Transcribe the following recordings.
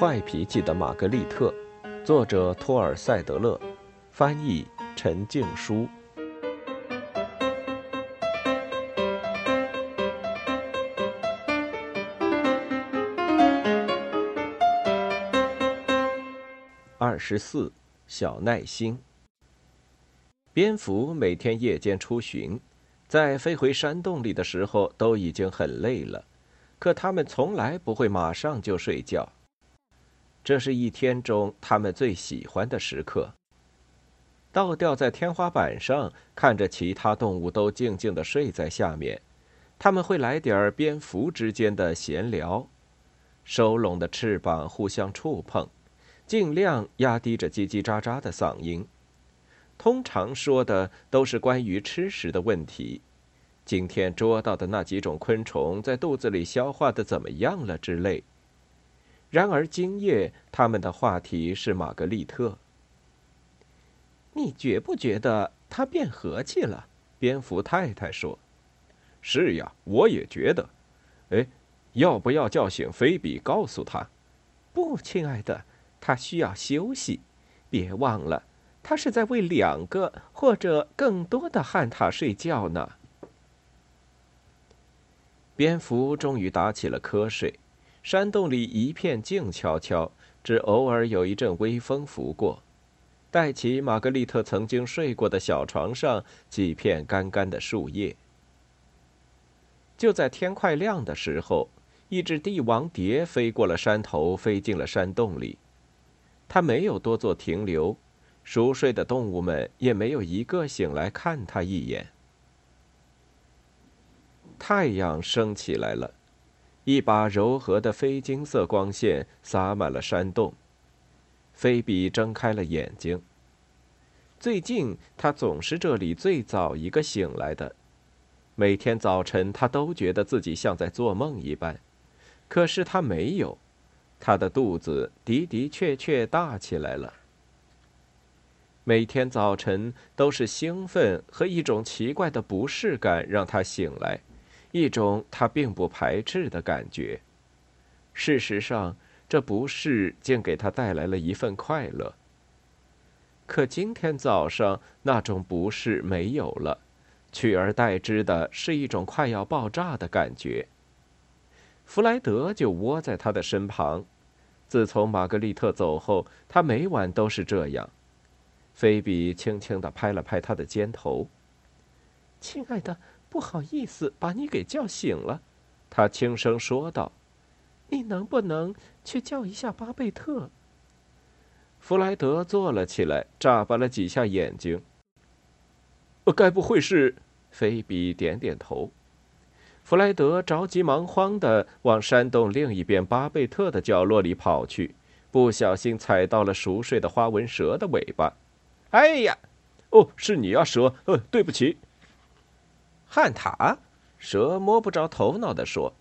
坏脾气的玛格丽特，作者托尔塞德勒，翻译陈静书。二十四，小耐心。蝙蝠每天夜间出巡，在飞回山洞里的时候都已经很累了，可它们从来不会马上就睡觉。这是一天中他们最喜欢的时刻。倒吊在天花板上，看着其他动物都静静的睡在下面，他们会来点儿蝙蝠之间的闲聊，收拢的翅膀互相触碰，尽量压低着叽叽喳喳的嗓音。通常说的都是关于吃食的问题，今天捉到的那几种昆虫在肚子里消化的怎么样了之类。然而，今夜他们的话题是玛格丽特。你觉不觉得他变和气了？蝙蝠太太说：“是呀，我也觉得。哎，要不要叫醒菲比，告诉他？不，亲爱的，他需要休息。别忘了，他是在为两个或者更多的汉塔睡觉呢。”蝙蝠终于打起了瞌睡。山洞里一片静悄悄，只偶尔有一阵微风拂过，带起玛格丽特曾经睡过的小床上几片干干的树叶。就在天快亮的时候，一只帝王蝶飞过了山头，飞进了山洞里。它没有多做停留，熟睡的动物们也没有一个醒来看它一眼。太阳升起来了。一把柔和的非金色光线洒满了山洞。菲比睁开了眼睛。最近，他总是这里最早一个醒来的。每天早晨，他都觉得自己像在做梦一般。可是他没有，他的肚子的的确确大起来了。每天早晨都是兴奋和一种奇怪的不适感让他醒来。一种他并不排斥的感觉。事实上，这不是竟给他带来了一份快乐。可今天早上，那种不适没有了，取而代之的是一种快要爆炸的感觉。弗莱德就窝在他的身旁。自从玛格丽特走后，他每晚都是这样。菲比轻轻地拍了拍他的肩头，“亲爱的。”不好意思，把你给叫醒了，他轻声说道：“你能不能去叫一下巴贝特？”弗莱德坐了起来，眨巴了几下眼睛。“，该不会是？”菲比点点头。弗莱德着急忙慌的往山洞另一边巴贝特的角落里跑去，不小心踩到了熟睡的花纹蛇的尾巴。“哎呀，哦，是你啊，蛇！呃，对不起。”汉塔，蛇摸不着头脑地说：“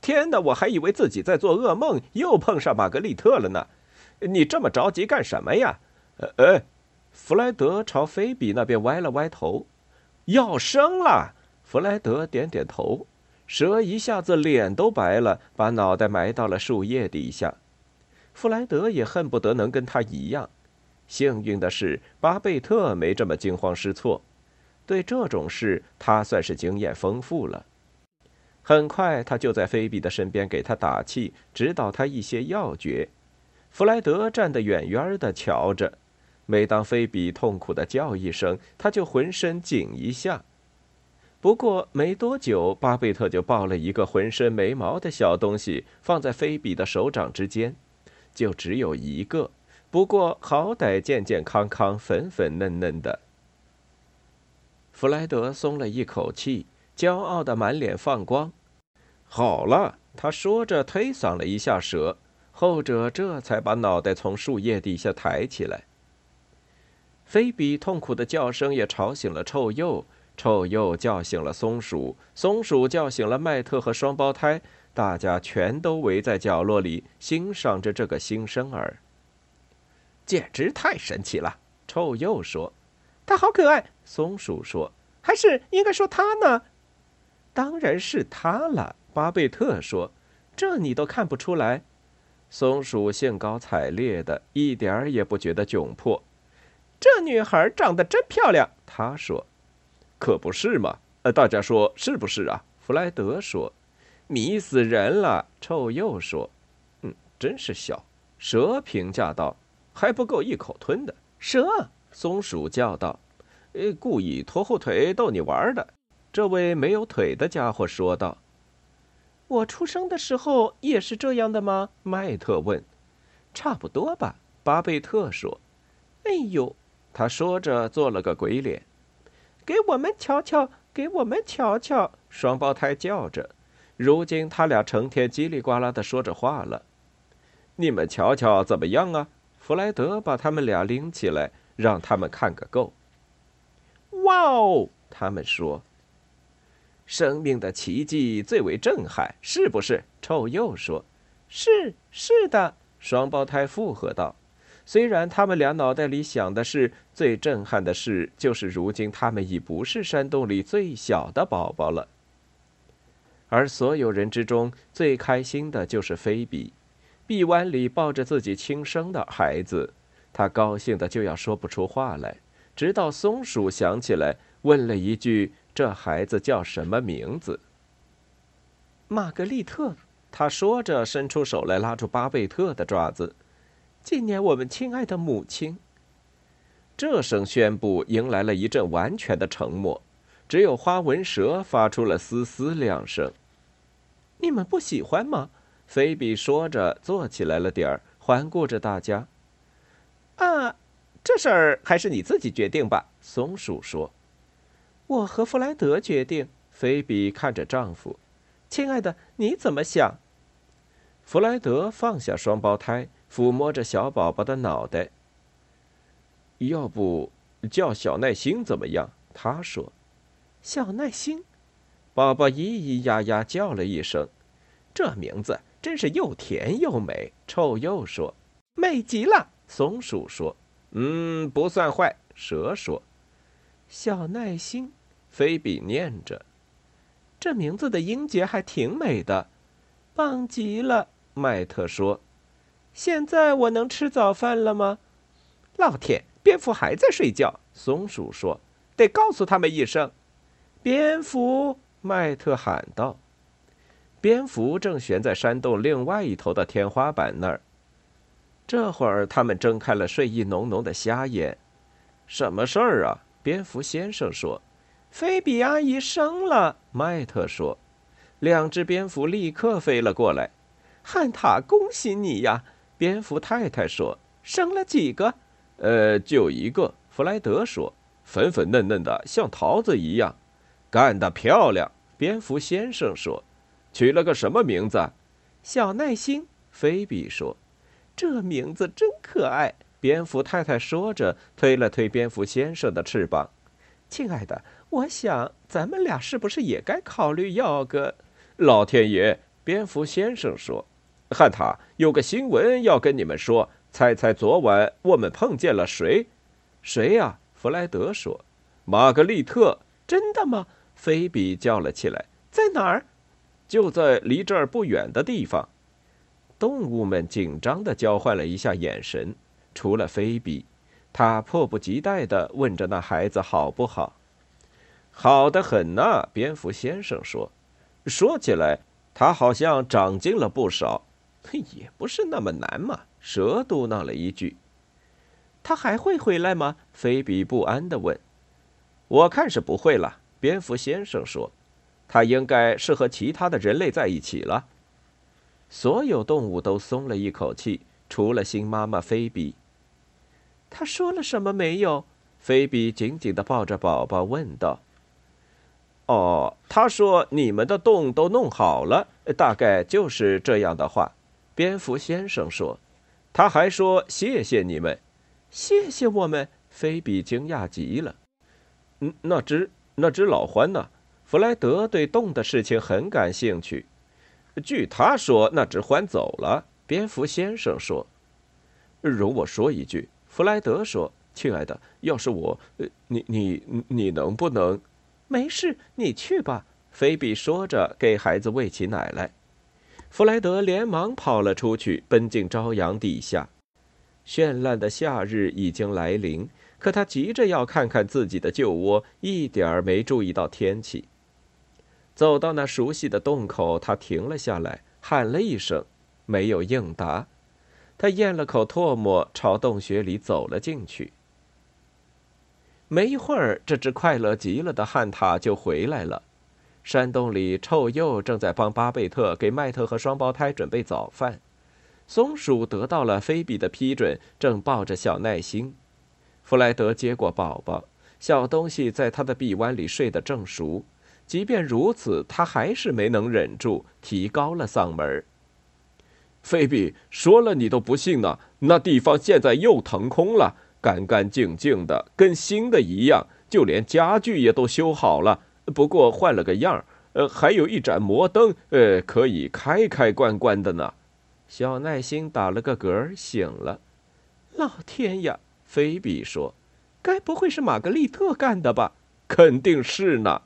天哪，我还以为自己在做噩梦，又碰上玛格丽特了呢。你这么着急干什么呀？”呃，弗莱德朝菲比那边歪了歪头。要生了，弗莱德点点头。蛇一下子脸都白了，把脑袋埋到了树叶底下。弗莱德也恨不得能跟他一样。幸运的是，巴贝特没这么惊慌失措。对这种事，他算是经验丰富了。很快，他就在菲比的身边给他打气，指导他一些要诀。弗莱德站得远远的瞧着，每当菲比痛苦的叫一声，他就浑身紧一下。不过没多久，巴贝特就抱了一个浑身没毛的小东西放在菲比的手掌之间，就只有一个，不过好歹健健康康、粉粉嫩嫩的。弗莱德松了一口气，骄傲的满脸放光。好了，他说着推搡了一下蛇，后者这才把脑袋从树叶底下抬起来。菲比痛苦的叫声也吵醒了臭鼬，臭鼬叫醒了松鼠，松鼠叫醒了麦特和双胞胎，大家全都围在角落里欣赏着这个新生儿。简直太神奇了，臭鼬说。他好可爱，松鼠说：“还是应该说他呢。”当然是他了，巴贝特说：“这你都看不出来？”松鼠兴高采烈的，一点儿也不觉得窘迫。这女孩长得真漂亮，他说。可不是嘛？呃，大家说是不是啊？弗莱德说。迷死人了，臭鼬说。嗯，真是小。蛇评价道：“还不够一口吞的。”蛇，松鼠叫道：“故意拖后腿逗你玩的。”这位没有腿的家伙说道。我出生的时候也是这样的吗？麦特问。差不多吧，巴贝特说。哎呦，他说着做了个鬼脸。给我们瞧瞧，给我们瞧瞧！双胞胎叫着。如今他俩成天叽里呱啦的说着话了。你们瞧瞧怎么样啊？弗莱德把他们俩拎起来，让他们看个够。哇哦！他们说。生命的奇迹最为震撼，是不是？臭鼬说：“是，是的。”双胞胎附和道。虽然他们俩脑袋里想的是最震撼的事，就是如今他们已不是山洞里最小的宝宝了。而所有人之中最开心的就是菲比，臂弯里抱着自己亲生的孩子，他高兴的就要说不出话来。直到松鼠想起来，问了一句。这孩子叫什么名字？玛格丽特。他说着，伸出手来拉住巴贝特的爪子，纪念我们亲爱的母亲。这声宣布迎来了一阵完全的沉默，只有花纹蛇发出了嘶嘶两声。你们不喜欢吗？菲比说着，坐起来了点儿，环顾着大家。啊，这事儿还是你自己决定吧。松鼠说。我和弗莱德决定。菲比看着丈夫，亲爱的，你怎么想？弗莱德放下双胞胎，抚摸着小宝宝的脑袋。要不叫小耐心怎么样？他说。小耐心。宝宝咿咿呀呀叫了一声。这名字真是又甜又美。臭鼬说。美极了。松鼠说。嗯，不算坏。蛇说。小耐心，菲比念着，这名字的音节还挺美的，棒极了。麦特说：“现在我能吃早饭了吗？”老天，蝙蝠还在睡觉。松鼠说：“得告诉他们一声。”蝙蝠，麦特喊道。蝙蝠正悬在山洞另外一头的天花板那儿。这会儿，他们睁开了睡意浓浓的瞎眼。什么事儿啊？蝙蝠先生说：“菲比阿姨生了。”麦特说：“两只蝙蝠立刻飞了过来。”汉塔，恭喜你呀！蝙蝠太太说：“生了几个？”“呃，就一个。”弗莱德说：“粉粉嫩嫩的，像桃子一样。”“干得漂亮！”蝙蝠先生说：“取了个什么名字？”“小耐心。”菲比说：“这名字真可爱。”蝙蝠太太说着，推了推蝙蝠先生的翅膀。“亲爱的，我想咱们俩是不是也该考虑要个？”老天爷！蝙蝠先生说：“汉塔，有个新闻要跟你们说。猜猜昨晚我们碰见了谁？”“谁呀？”弗莱德说。“玛格丽特。”“真的吗？”菲比叫了起来。“在哪儿？”“就在离这儿不远的地方。”动物们紧张的交换了一下眼神。除了菲比，他迫不及待地问着：“那孩子好不好？”“好的很呐。”蝙蝠先生说。“说起来，他好像长进了不少。”“也不是那么难嘛。”蛇嘟囔了一句。“他还会回来吗？”菲比不安地问。“我看是不会了。”蝙蝠先生说。“他应该是和其他的人类在一起了。”所有动物都松了一口气，除了新妈妈菲比。他说了什么没有？菲比紧紧的抱着宝宝问道。“哦，他说你们的洞都弄好了，大概就是这样的话。”蝙蝠先生说。他还说：“谢谢你们，谢谢我们。”菲比惊讶极了。“嗯，那只那只老獾呢？”弗莱德对洞的事情很感兴趣。据他说，那只獾走了。蝙蝠先生说。“容我说一句。”弗莱德说：“亲爱的，要是我，呃你你你能不能？没事，你去吧。”菲比说着，给孩子喂起奶来。弗莱德连忙跑了出去，奔进朝阳底下。绚烂的夏日已经来临，可他急着要看看自己的旧窝，一点儿没注意到天气。走到那熟悉的洞口，他停了下来，喊了一声，没有应答。他咽了口唾沫，朝洞穴里走了进去。没一会儿，这只快乐极了的旱獭就回来了。山洞里，臭鼬正在帮巴贝特给麦特和双胞胎准备早饭。松鼠得到了菲比的批准，正抱着小耐心。弗莱德接过宝宝，小东西在他的臂弯里睡得正熟。即便如此，他还是没能忍住，提高了嗓门：“菲比，说了你都不信呢。那地方现在又腾空了，干干净净的，跟新的一样，就连家具也都修好了。”不过换了个样儿，呃，还有一盏摩灯，呃，可以开开关关的呢。小耐心打了个嗝，醒了。老天呀！菲比说：“该不会是玛格丽特干的吧？”肯定是呢。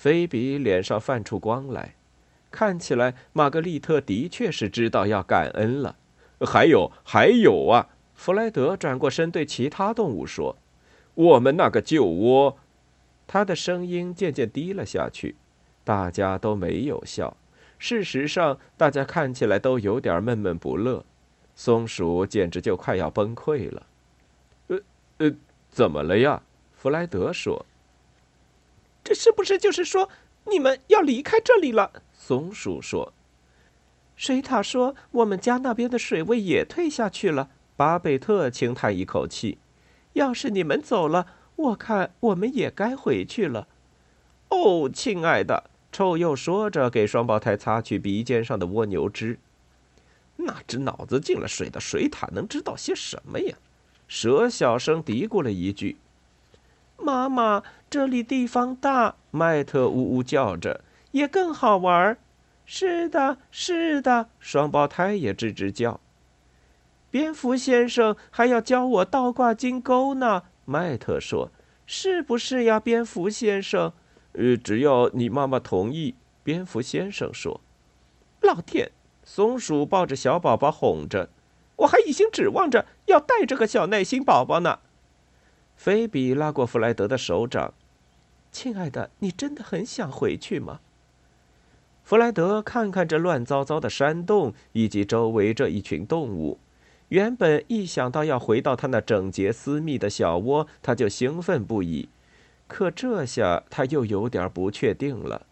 菲比脸上泛出光来，看起来玛格丽特的确是知道要感恩了。还有，还有啊！弗莱德转过身对其他动物说：“我们那个旧窝。”他的声音渐渐低了下去，大家都没有笑。事实上，大家看起来都有点闷闷不乐。松鼠简直就快要崩溃了。呃呃，怎么了呀？弗莱德说：“这是不是就是说你们要离开这里了？”松鼠说：“水獭说我们家那边的水位也退下去了。”巴贝特轻叹一口气：“要是你们走了。”我看我们也该回去了。哦，亲爱的，臭鼬说着，给双胞胎擦去鼻尖上的蜗牛汁。那只脑子进了水的水獭能知道些什么呀？蛇小声嘀咕了一句：“妈妈，这里地方大。”麦特呜呜叫着：“也更好玩。”是的，是的，双胞胎也吱吱叫。蝙蝠先生还要教我倒挂金钩呢。麦特说：“是不是呀，蝙蝠先生？”“呃，只要你妈妈同意。”蝙蝠先生说。“老天！”松鼠抱着小宝宝哄着，“我还一心指望着要带着个小耐心宝宝呢。”菲比拉过弗莱德的手掌，“亲爱的，你真的很想回去吗？”弗莱德看看这乱糟糟的山洞以及周围这一群动物。原本一想到要回到他那整洁私密的小窝，他就兴奋不已。可这下他又有点不确定了。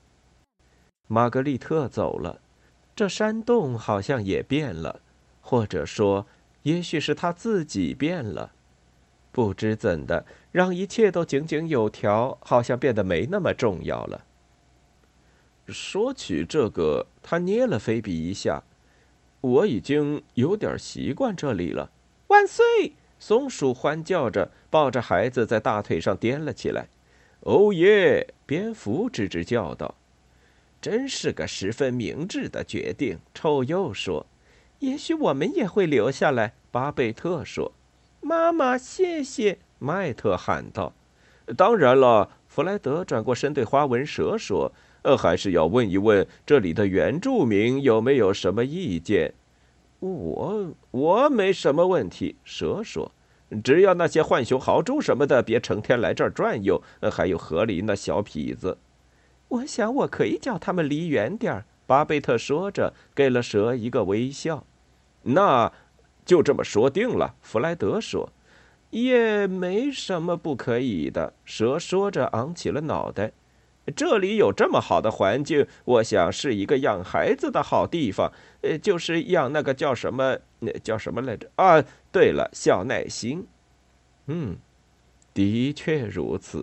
玛格丽特走了，这山洞好像也变了，或者说，也许是他自己变了。不知怎的，让一切都井井有条，好像变得没那么重要了。说起这个，他捏了菲比一下。我已经有点习惯这里了。万岁！松鼠欢叫着，抱着孩子在大腿上颠了起来。哦耶！蝙蝠吱吱叫道：“真是个十分明智的决定。”臭鼬说：“也许我们也会留下来。”巴贝特说：“妈妈，谢谢！”麦特喊道。“当然了。”弗莱德转过身对花纹蛇说。呃，还是要问一问这里的原住民有没有什么意见。我我没什么问题。蛇说：“只要那些浣熊、豪猪什么的别成天来这儿转悠。还有河里那小痞子。”我想我可以叫他们离远点儿。巴贝特说着，给了蛇一个微笑。那就这么说定了。弗莱德说：“也没什么不可以的。”蛇说着，昂起了脑袋。这里有这么好的环境，我想是一个养孩子的好地方。呃，就是养那个叫什么，那叫什么来着？啊，对了，小耐心。嗯，的确如此。